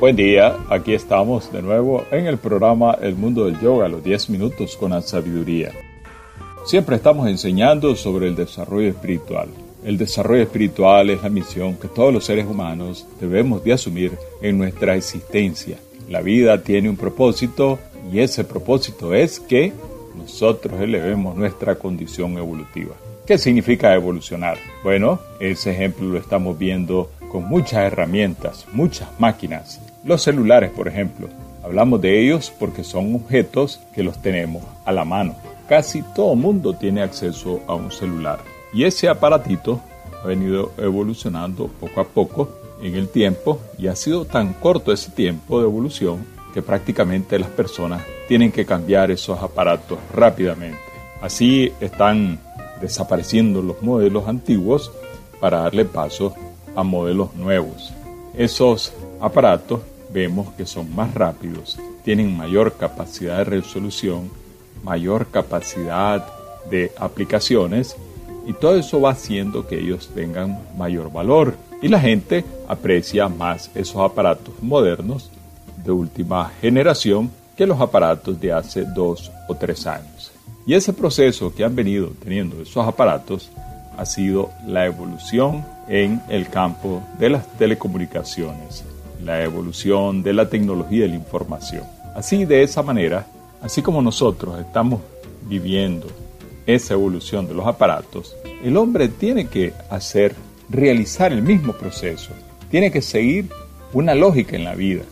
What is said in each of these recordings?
Buen día, aquí estamos de nuevo en el programa El Mundo del Yoga, los 10 minutos con la sabiduría. Siempre estamos enseñando sobre el desarrollo espiritual. El desarrollo espiritual es la misión que todos los seres humanos debemos de asumir en nuestra existencia. La vida tiene un propósito y ese propósito es que nosotros elevemos nuestra condición evolutiva. ¿Qué significa evolucionar? Bueno, ese ejemplo lo estamos viendo con muchas herramientas, muchas máquinas. Los celulares, por ejemplo. Hablamos de ellos porque son objetos que los tenemos a la mano. Casi todo mundo tiene acceso a un celular. Y ese aparatito ha venido evolucionando poco a poco en el tiempo y ha sido tan corto ese tiempo de evolución que prácticamente las personas tienen que cambiar esos aparatos rápidamente. Así están desapareciendo los modelos antiguos para darle paso a modelos nuevos. Esos aparatos vemos que son más rápidos, tienen mayor capacidad de resolución, mayor capacidad de aplicaciones y todo eso va haciendo que ellos tengan mayor valor y la gente aprecia más esos aparatos modernos de última generación que los aparatos de hace dos o tres años. Y ese proceso que han venido teniendo esos aparatos ha sido la evolución en el campo de las telecomunicaciones, la evolución de la tecnología de la información. Así, de esa manera, así como nosotros estamos viviendo esa evolución de los aparatos, el hombre tiene que hacer, realizar el mismo proceso, tiene que seguir una lógica en la vida.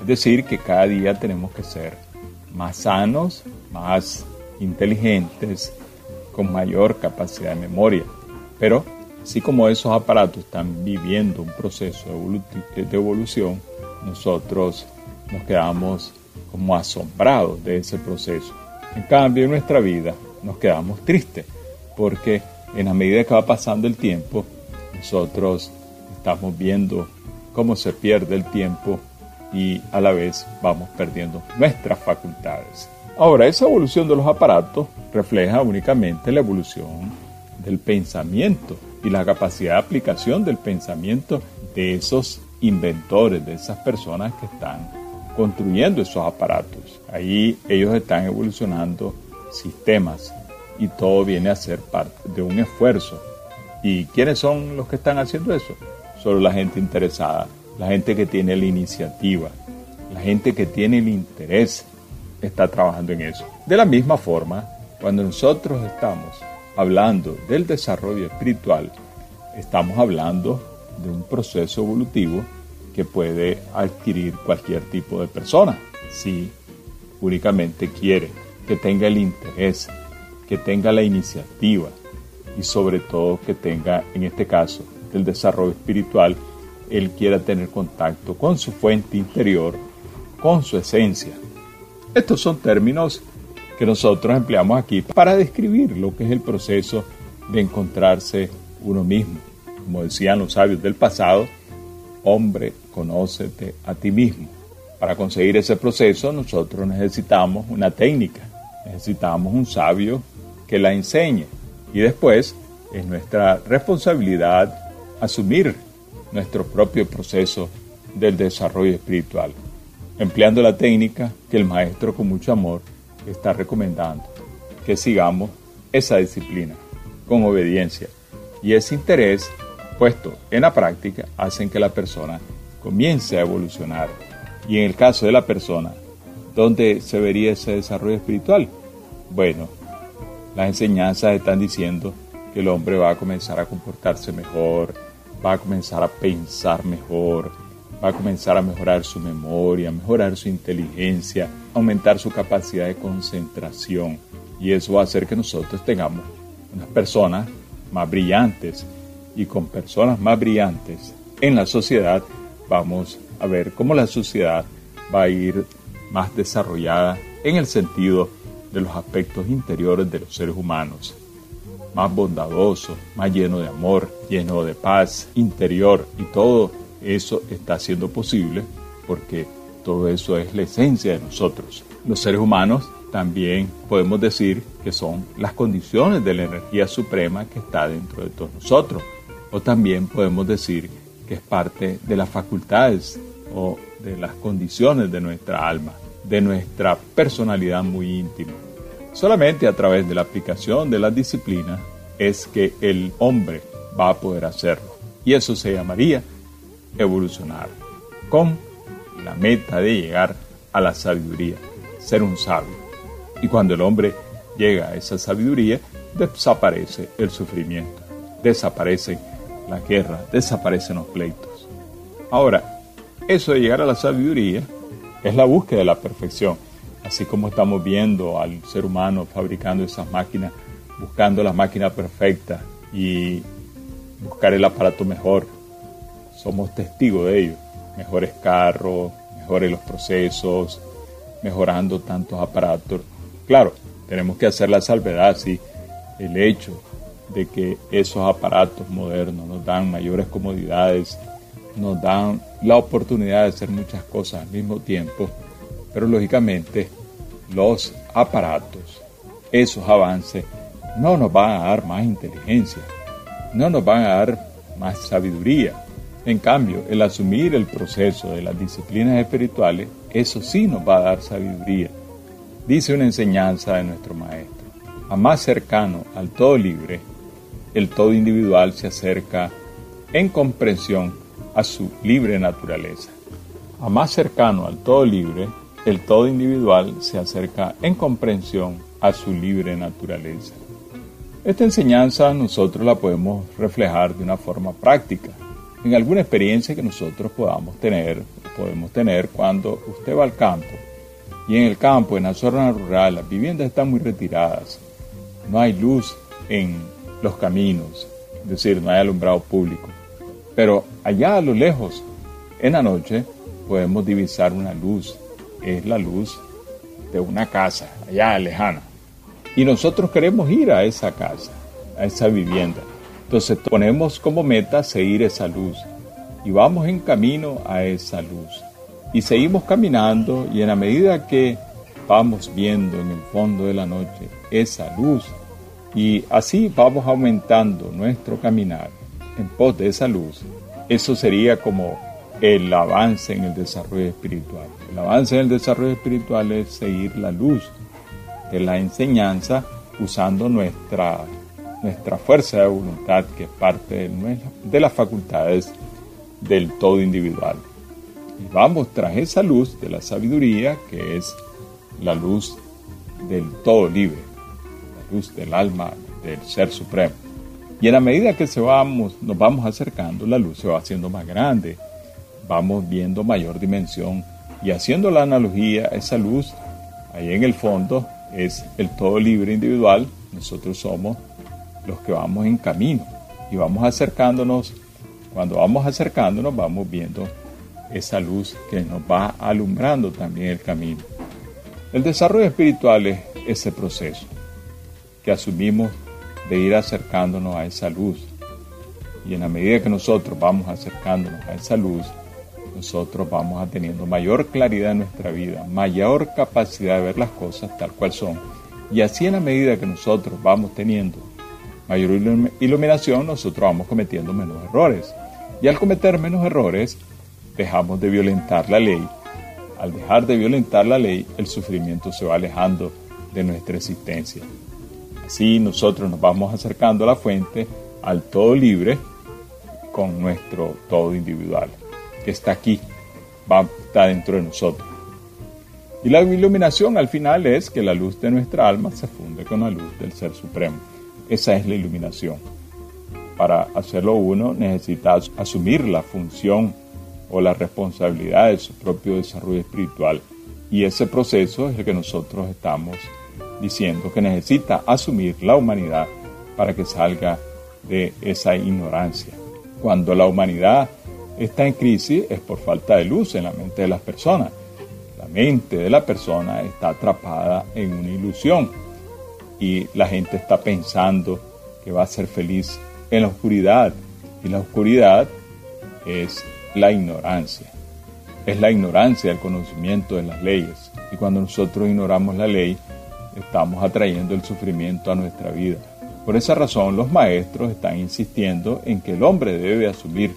Es decir, que cada día tenemos que ser más sanos, más inteligentes, con mayor capacidad de memoria. Pero, así como esos aparatos están viviendo un proceso de evolución, nosotros nos quedamos como asombrados de ese proceso. En cambio, en nuestra vida nos quedamos tristes, porque en la medida que va pasando el tiempo, nosotros estamos viendo cómo se pierde el tiempo y a la vez vamos perdiendo nuestras facultades. Ahora, esa evolución de los aparatos refleja únicamente la evolución del pensamiento y la capacidad de aplicación del pensamiento de esos inventores, de esas personas que están construyendo esos aparatos. Ahí ellos están evolucionando sistemas y todo viene a ser parte de un esfuerzo. ¿Y quiénes son los que están haciendo eso? Solo la gente interesada la gente que tiene la iniciativa, la gente que tiene el interés está trabajando en eso. De la misma forma, cuando nosotros estamos hablando del desarrollo espiritual, estamos hablando de un proceso evolutivo que puede adquirir cualquier tipo de persona, si únicamente quiere, que tenga el interés, que tenga la iniciativa y sobre todo que tenga, en este caso, el desarrollo espiritual, él quiera tener contacto con su fuente interior, con su esencia. Estos son términos que nosotros empleamos aquí para describir lo que es el proceso de encontrarse uno mismo. Como decían los sabios del pasado, hombre, conócete a ti mismo. Para conseguir ese proceso nosotros necesitamos una técnica, necesitamos un sabio que la enseñe y después es nuestra responsabilidad asumir nuestro propio proceso del desarrollo espiritual, empleando la técnica que el maestro con mucho amor está recomendando, que sigamos esa disciplina con obediencia y ese interés puesto en la práctica hacen que la persona comience a evolucionar. Y en el caso de la persona, ¿dónde se vería ese desarrollo espiritual? Bueno, las enseñanzas están diciendo que el hombre va a comenzar a comportarse mejor, va a comenzar a pensar mejor, va a comenzar a mejorar su memoria, mejorar su inteligencia, aumentar su capacidad de concentración. Y eso va a hacer que nosotros tengamos unas personas más brillantes. Y con personas más brillantes en la sociedad vamos a ver cómo la sociedad va a ir más desarrollada en el sentido de los aspectos interiores de los seres humanos más bondadoso, más lleno de amor, lleno de paz interior y todo eso está siendo posible porque todo eso es la esencia de nosotros. Los seres humanos también podemos decir que son las condiciones de la energía suprema que está dentro de todos nosotros. O también podemos decir que es parte de las facultades o de las condiciones de nuestra alma, de nuestra personalidad muy íntima. Solamente a través de la aplicación de las disciplinas es que el hombre va a poder hacerlo. Y eso se llamaría evolucionar, con la meta de llegar a la sabiduría, ser un sabio. Y cuando el hombre llega a esa sabiduría, desaparece el sufrimiento, desaparece la guerra, desaparecen los pleitos. Ahora, eso de llegar a la sabiduría es la búsqueda de la perfección, así como estamos viendo al ser humano fabricando esas máquinas, buscando la máquina perfecta y buscar el aparato mejor. Somos testigos de ello. Mejores carros, mejores los procesos, mejorando tantos aparatos. Claro, tenemos que hacer la salvedad, sí, el hecho de que esos aparatos modernos nos dan mayores comodidades, nos dan la oportunidad de hacer muchas cosas al mismo tiempo, pero lógicamente los aparatos, esos avances, no nos van a dar más inteligencia, no nos van a dar más sabiduría. En cambio, el asumir el proceso de las disciplinas espirituales, eso sí nos va a dar sabiduría. Dice una enseñanza de nuestro maestro. A más cercano al todo libre, el todo individual se acerca en comprensión a su libre naturaleza. A más cercano al todo libre, el todo individual se acerca en comprensión a su libre naturaleza. Esta enseñanza nosotros la podemos reflejar de una forma práctica, en alguna experiencia que nosotros podamos tener, podemos tener cuando usted va al campo. Y en el campo, en la zona rural, las viviendas están muy retiradas. No hay luz en los caminos, es decir, no hay alumbrado público. Pero allá a lo lejos, en la noche, podemos divisar una luz. Es la luz de una casa, allá lejana. Y nosotros queremos ir a esa casa, a esa vivienda. Entonces ponemos como meta seguir esa luz. Y vamos en camino a esa luz. Y seguimos caminando y en la medida que vamos viendo en el fondo de la noche esa luz, y así vamos aumentando nuestro caminar en pos de esa luz. Eso sería como el avance en el desarrollo espiritual. El avance en el desarrollo espiritual es seguir la luz de la enseñanza usando nuestra, nuestra fuerza de voluntad que es parte de, las facultades del todo individual. Y vamos tras esa luz de la sabiduría que es la luz del todo libre luz del alma del Ser Supremo. Y en la medida que se vamos, nos vamos acercando, la luz se va haciendo más grande, vamos viendo mayor dimensión y haciendo la analogía, esa luz ahí en el fondo es el todo libre individual, nosotros somos los que vamos en camino y vamos acercándonos, cuando vamos acercándonos vamos viendo esa luz que nos va alumbrando también el camino. El desarrollo espiritual es ese proceso que asumimos de ir acercándonos a esa luz. Y en la medida que nosotros vamos acercándonos a esa luz, nosotros vamos a teniendo mayor claridad en nuestra vida, mayor capacidad de ver las cosas tal cual son. Y así en la medida que nosotros vamos teniendo mayor iluminación, nosotros vamos cometiendo menos errores. Y al cometer menos errores, dejamos de violentar la ley. Al dejar de violentar la ley, el sufrimiento se va alejando de nuestra existencia. Así nosotros nos vamos acercando a la fuente, al todo libre, con nuestro todo individual, que está aquí, va, está dentro de nosotros. Y la iluminación al final es que la luz de nuestra alma se funde con la luz del Ser Supremo. Esa es la iluminación. Para hacerlo uno necesita asumir la función o la responsabilidad de su propio desarrollo espiritual. Y ese proceso es el que nosotros estamos diciendo que necesita asumir la humanidad para que salga de esa ignorancia. Cuando la humanidad está en crisis es por falta de luz en la mente de las personas. La mente de la persona está atrapada en una ilusión y la gente está pensando que va a ser feliz en la oscuridad y la oscuridad es la ignorancia. Es la ignorancia del conocimiento de las leyes. Y cuando nosotros ignoramos la ley, estamos atrayendo el sufrimiento a nuestra vida. Por esa razón los maestros están insistiendo en que el hombre debe asumir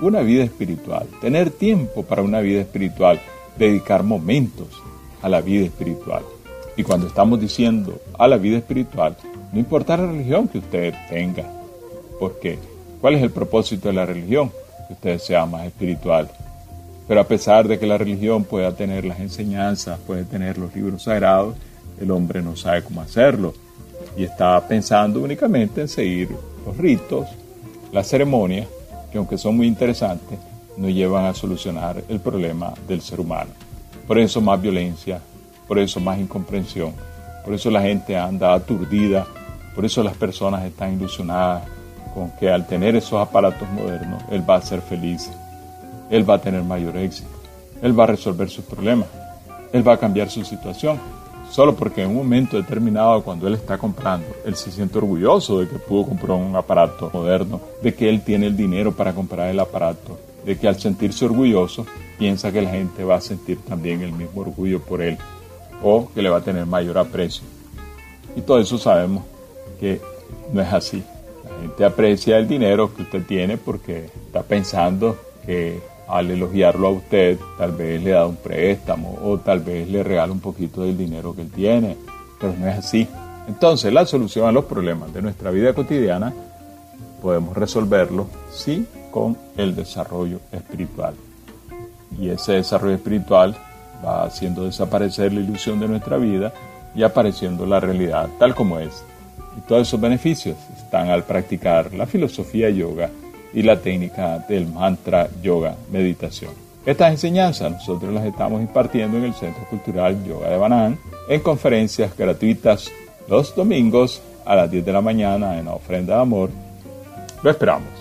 una vida espiritual, tener tiempo para una vida espiritual, dedicar momentos a la vida espiritual. Y cuando estamos diciendo a la vida espiritual, no importa la religión que usted tenga, porque ¿cuál es el propósito de la religión? Que usted sea más espiritual. Pero a pesar de que la religión pueda tener las enseñanzas, puede tener los libros sagrados, el hombre no sabe cómo hacerlo y está pensando únicamente en seguir los ritos, las ceremonias, que aunque son muy interesantes, no llevan a solucionar el problema del ser humano. Por eso más violencia, por eso más incomprensión, por eso la gente anda aturdida, por eso las personas están ilusionadas con que al tener esos aparatos modernos, él va a ser feliz, él va a tener mayor éxito, él va a resolver sus problemas, él va a cambiar su situación. Solo porque en un momento determinado cuando él está comprando, él se siente orgulloso de que pudo comprar un aparato moderno, de que él tiene el dinero para comprar el aparato, de que al sentirse orgulloso piensa que la gente va a sentir también el mismo orgullo por él o que le va a tener mayor aprecio. Y todo eso sabemos que no es así. La gente aprecia el dinero que usted tiene porque está pensando que al elogiarlo a usted, tal vez le da un préstamo o tal vez le regala un poquito del dinero que él tiene, pero no es así. Entonces, la solución a los problemas de nuestra vida cotidiana podemos resolverlo sí con el desarrollo espiritual. Y ese desarrollo espiritual va haciendo desaparecer la ilusión de nuestra vida y apareciendo la realidad tal como es. Y todos esos beneficios están al practicar la filosofía yoga y la técnica del mantra yoga meditación. Estas enseñanzas nosotros las estamos impartiendo en el Centro Cultural Yoga de Banán en conferencias gratuitas los domingos a las 10 de la mañana en ofrenda de amor. Lo esperamos.